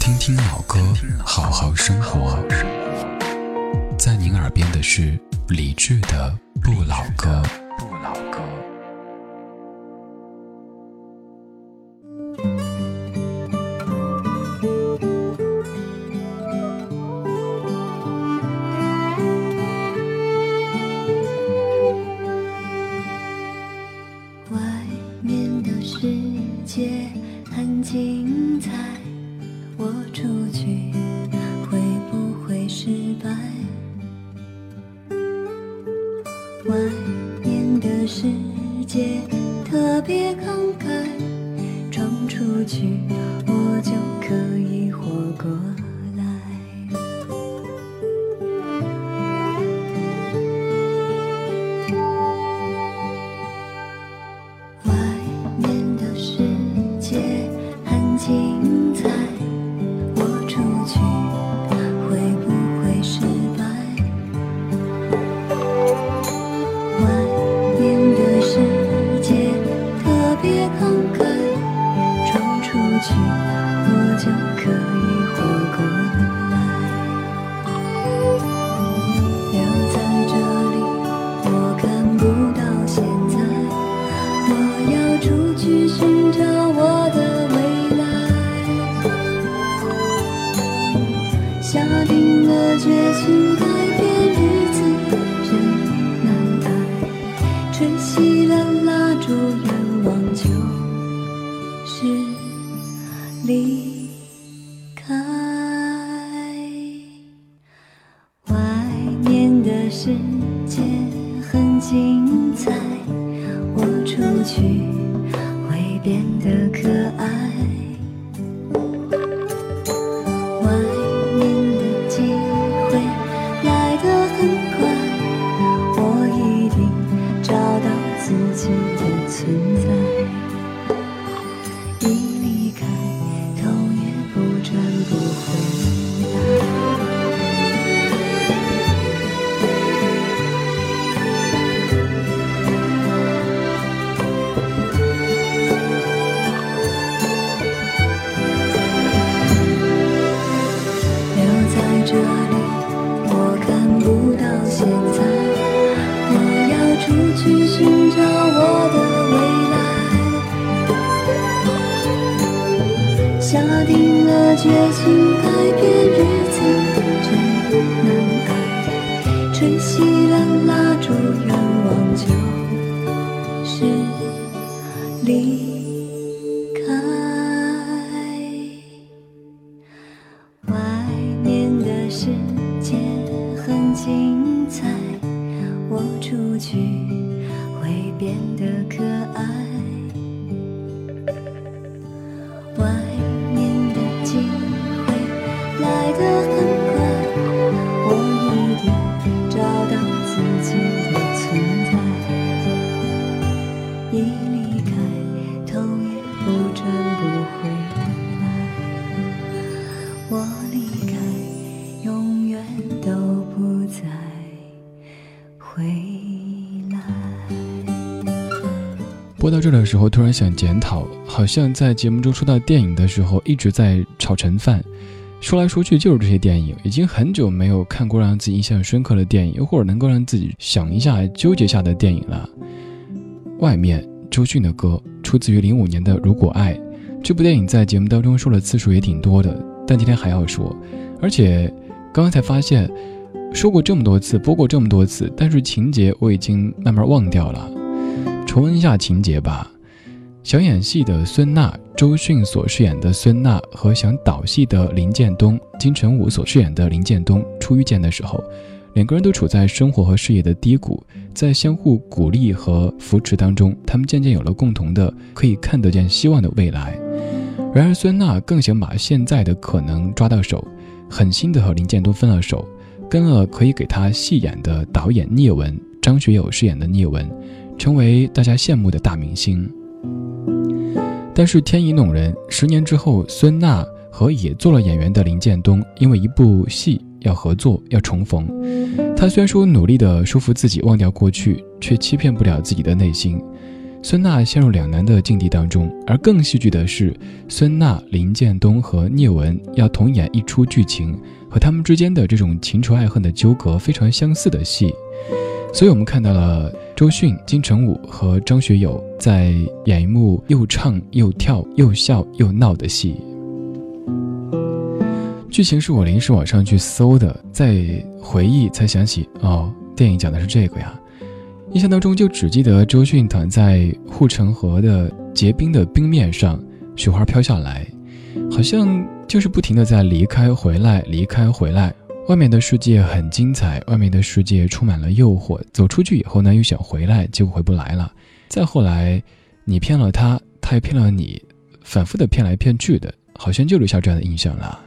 听听老歌，好好生活。在您耳边的是李志的《不老歌》。去我就可以活过。世界很精彩我出去会变得可爱。时候，突然想检讨，好像在节目中说到电影的时候，一直在炒陈饭，说来说去就是这些电影。已经很久没有看过让自己印象深刻的电影，或者能够让自己想一下、纠结下的电影了。外面，周迅的歌出自于零五年的《如果爱》，这部电影在节目当中说的次数也挺多的，但今天还要说。而且刚刚才发现，说过这么多次，播过这么多次，但是情节我已经慢慢忘掉了。重温一下情节吧。想演戏的孙娜，周迅所饰演的孙娜和想导戏的林建东，金城武所饰演的林建东初遇见的时候，两个人都处在生活和事业的低谷，在相互鼓励和扶持当中，他们渐渐有了共同的可以看得见希望的未来。然而，孙娜更想把现在的可能抓到手，狠心的和林建东分了手，跟了可以给他戏演的导演聂文，张学友饰演的聂文。成为大家羡慕的大明星，但是天意弄人，十年之后，孙娜和也做了演员的林建东，因为一部戏要合作，要重逢。他虽然说努力的说服自己忘掉过去，却欺骗不了自己的内心。孙娜陷入两难的境地当中。而更戏剧的是，孙娜、林建东和聂文要同演一出剧情，和他们之间的这种情仇爱恨的纠葛非常相似的戏。所以我们看到了周迅、金城武和张学友在演一幕又唱又跳又笑又闹的戏。剧情是我临时网上去搜的，在回忆才想起，哦，电影讲的是这个呀。印象当中就只记得周迅躺在护城河的结冰的冰面上，雪花飘下来，好像就是不停的在离开回来，离开回来。外面的世界很精彩，外面的世界充满了诱惑。走出去以后呢，又想回来，结果回不来了。再后来，你骗了他，他也骗了你，反复的骗来骗去的，好像就留下这样的印象了。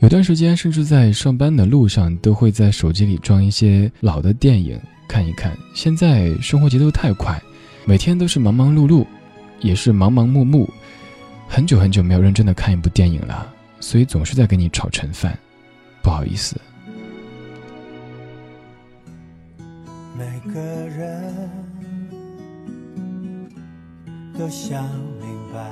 有段时间，甚至在上班的路上，都会在手机里装一些老的电影看一看。现在生活节奏太快，每天都是忙忙碌碌，也是忙忙碌碌，很久很久没有认真的看一部电影了。所以总是在给你炒盛饭，不好意思。每个人都想明白，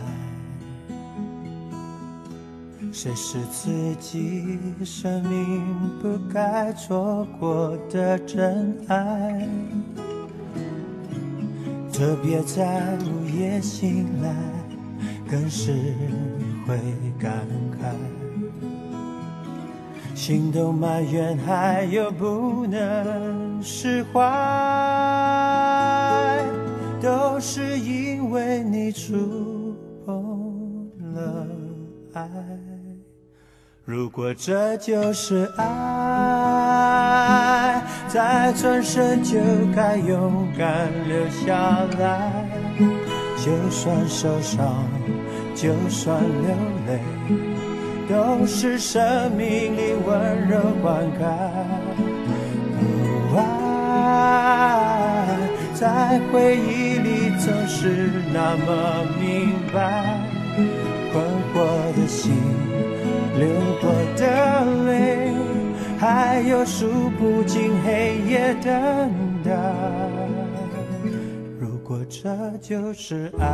谁是自己生命不该错过的真爱，特别在午夜醒来，更是。会感慨，心都埋怨，还有不能释怀，都是因为你触碰了爱。如果这就是爱，再转身就该勇敢留下来，就算受伤。就算流泪，都是生命里温柔灌溉。爱在回忆里总是那么明白，困惑的心，流过的泪，还有数不尽黑夜等待。如果这就是爱。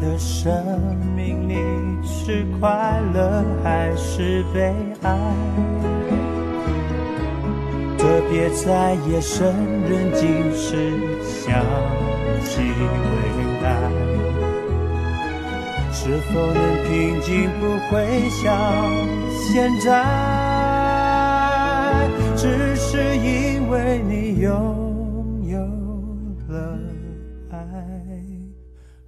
的生命里是快乐还是悲哀？特别在夜深人静时想起未来，是否能平静？不会像现在，只是因为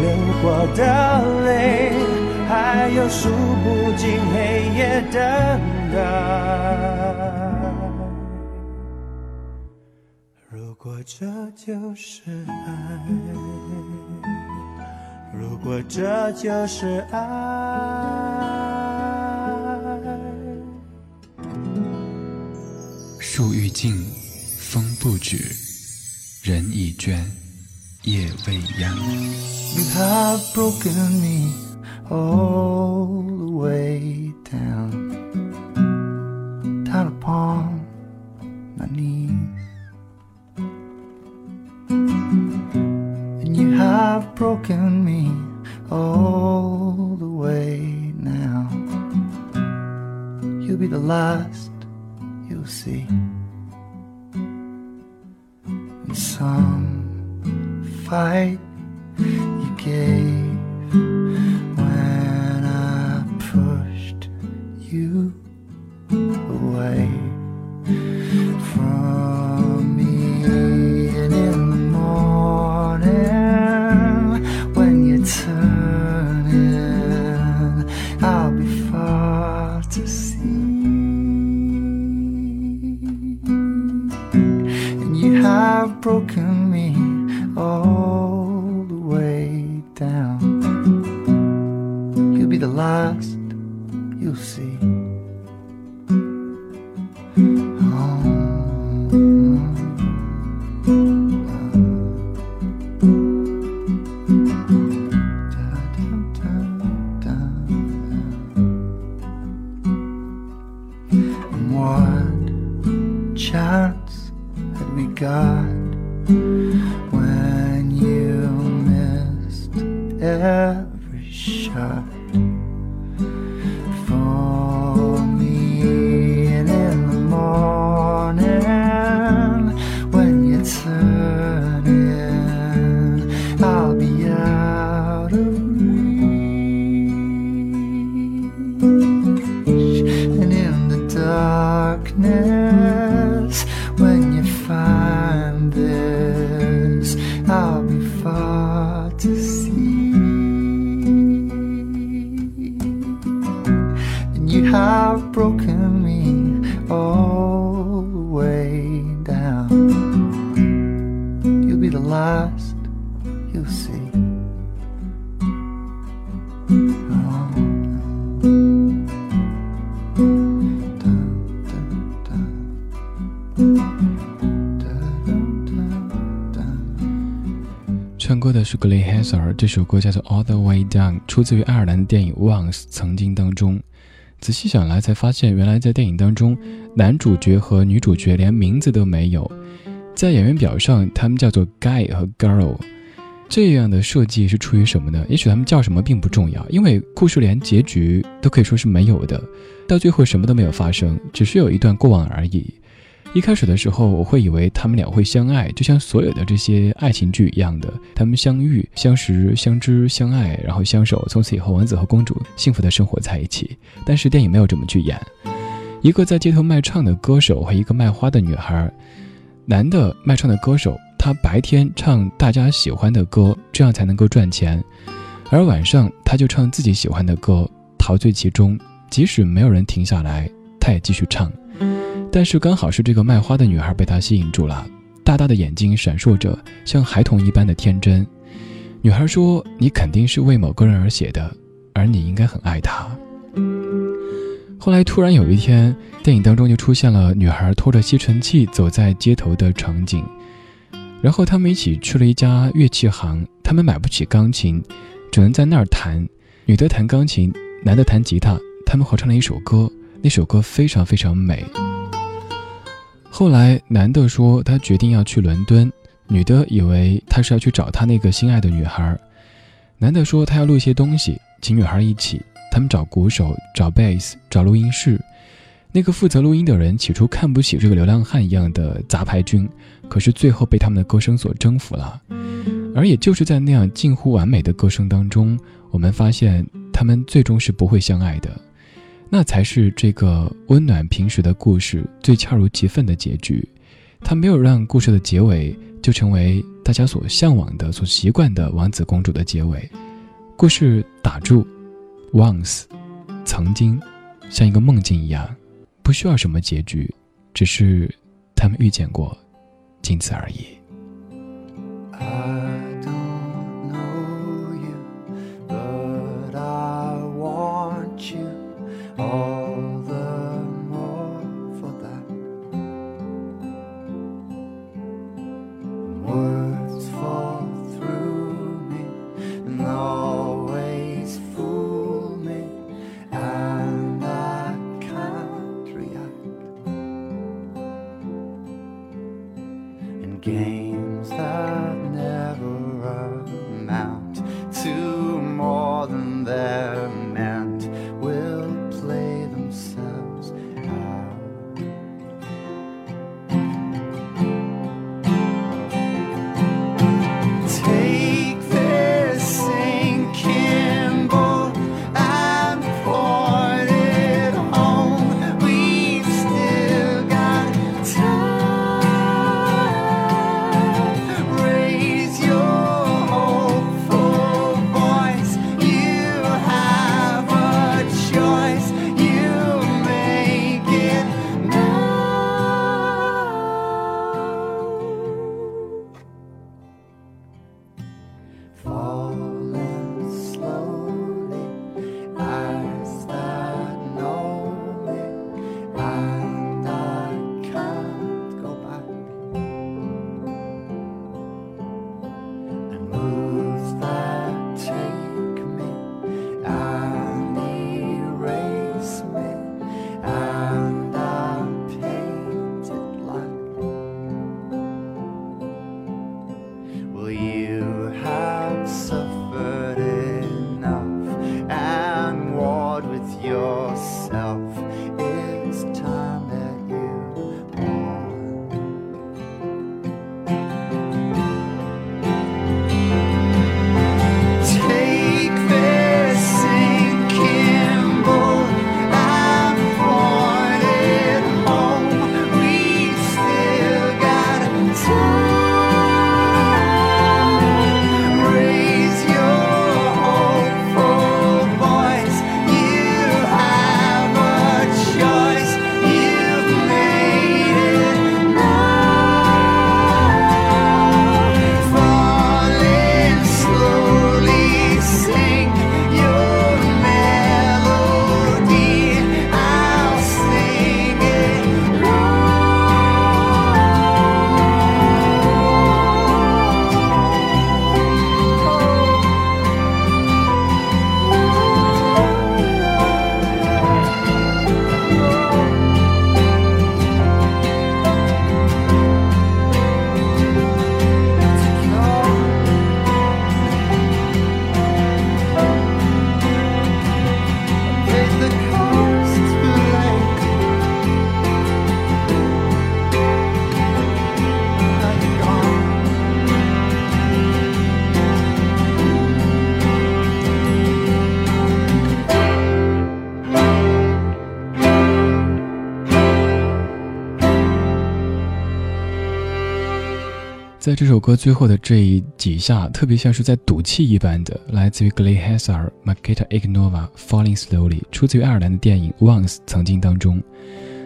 流过的泪，还有数不尽黑夜等待。如果这就是爱，如果这就是爱，树欲静，风不止，人已倦，夜未央。You have broken me all the way down, down upon my knees. And you have broken me all the way now. You'll be the last you'll see. In some fight. You gave Jesus. 是格雷 h a s e r 这首歌叫做《All the Way Down》，出自于爱尔兰的电影《Once》曾经当中。仔细想来，才发现原来在电影当中，男主角和女主角连名字都没有，在演员表上，他们叫做 Guy 和 Girl。这样的设计是出于什么呢？也许他们叫什么并不重要，因为故事连结局都可以说是没有的，到最后什么都没有发生，只是有一段过往而已。一开始的时候，我会以为他们俩会相爱，就像所有的这些爱情剧一样的，他们相遇、相识、相知、相爱，然后相守，从此以后王子和公主幸福的生活在一起。但是电影没有这么去演，一个在街头卖唱的歌手和一个卖花的女孩，男的卖唱的歌手，他白天唱大家喜欢的歌，这样才能够赚钱，而晚上他就唱自己喜欢的歌，陶醉其中，即使没有人停下来，他也继续唱。但是刚好是这个卖花的女孩被他吸引住了，大大的眼睛闪烁着像孩童一般的天真。女孩说：“你肯定是为某个人而写的，而你应该很爱他。”后来突然有一天，电影当中就出现了女孩拖着吸尘器走在街头的场景，然后他们一起去了一家乐器行，他们买不起钢琴，只能在那儿弹。女的弹钢琴，男的弹吉他，他们合唱了一首歌，那首歌非常非常美。后来，男的说他决定要去伦敦，女的以为他是要去找他那个心爱的女孩。男的说他要录一些东西，请女孩一起。他们找鼓手，找贝斯，找录音室。那个负责录音的人起初看不起这个流浪汉一样的杂牌军，可是最后被他们的歌声所征服了。而也就是在那样近乎完美的歌声当中，我们发现他们最终是不会相爱的。那才是这个温暖平实的故事最恰如其分的结局。他没有让故事的结尾就成为大家所向往的、所习惯的王子公主的结尾。故事打住，once，曾经，像一个梦境一样，不需要什么结局，只是他们遇见过，仅此而已。在这首歌最后的这一几下，特别像是在赌气一般的，来自于 Glee Hazard、Makita Ignova，《Falling Slowly》，出自于爱尔兰的电影《Once》曾经当中。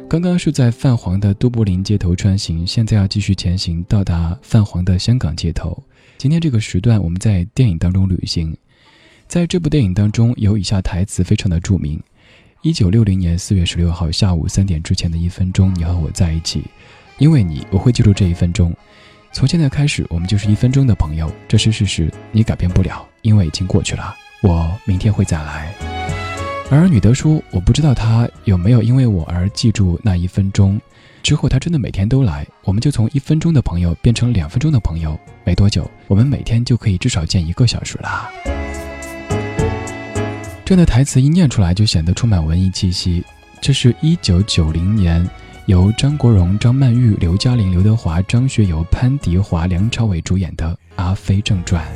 刚刚是在泛黄的都柏林街头穿行，现在要继续前行，到达泛黄的香港街头。今天这个时段，我们在电影当中旅行。在这部电影当中，有以下台词非常的著名：一九六零年四月十六号下午三点之前的一分钟，你和我在一起，因为你，我会记住这一分钟。从现在开始，我们就是一分钟的朋友，这是事实，你改变不了，因为已经过去了。我明天会再来。而女德说：“我不知道他有没有因为我而记住那一分钟。之后他真的每天都来，我们就从一分钟的朋友变成两分钟的朋友。没多久，我们每天就可以至少见一个小时了。”这样的台词一念出来，就显得充满文艺气息。这是一九九零年由张国荣、张曼玉、刘嘉玲、刘德华、张学友、潘迪华、梁朝伟主演的《阿飞正传》。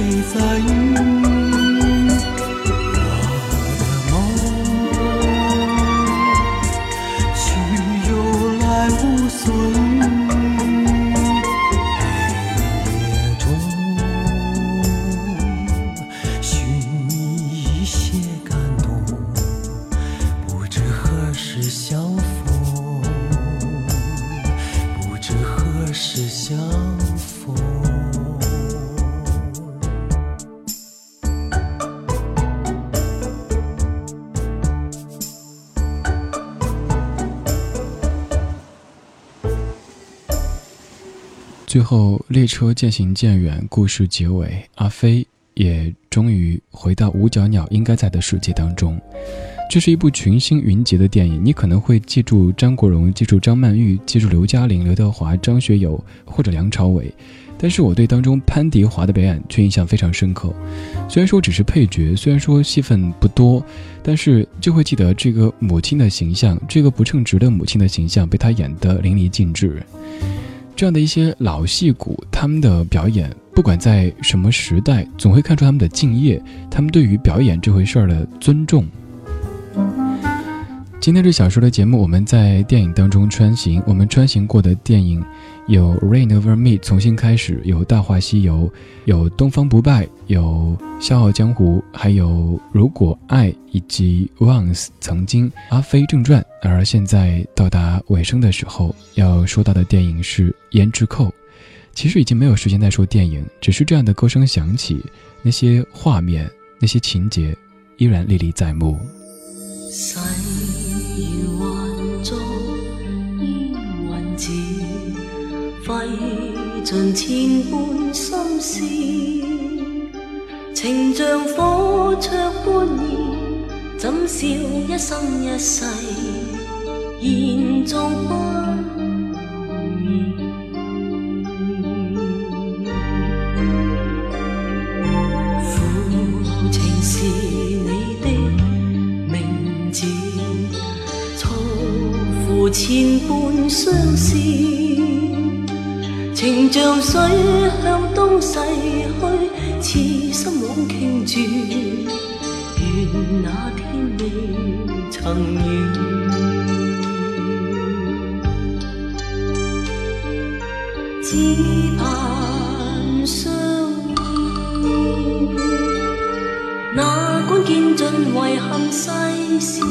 谁在雨最后，列车渐行渐远，故事结尾，阿飞也终于回到五角鸟应该在的世界当中。这是一部群星云集的电影，你可能会记住张国荣，记住张曼玉，记住刘嘉玲、刘德华、张学友或者梁朝伟，但是我对当中潘迪华的表演却印象非常深刻。虽然说只是配角，虽然说戏份不多，但是就会记得这个母亲的形象，这个不称职的母亲的形象被他演得淋漓尽致。这样的一些老戏骨，他们的表演，不管在什么时代，总会看出他们的敬业，他们对于表演这回事儿的尊重。今天这小说的节目，我们在电影当中穿行，我们穿行过的电影。有《Rain Over Me》重新开始，有《大话西游》，有《东方不败》，有《笑傲江湖》，还有《如果爱》，以及《Once》曾经《阿飞正传》。而现在到达尾声的时候，要说到的电影是《胭脂扣》。其实已经没有时间再说电影，只是这样的歌声响起，那些画面，那些情节，依然历历在目。费尽千般心思，情像火灼般热，怎笑一生一世，延续不易。父情是你的名字，错付千般相思，情像水向东逝去，痴心枉倾注。愿那天未曾遇，只盼相依。哪管见尽遗憾世事，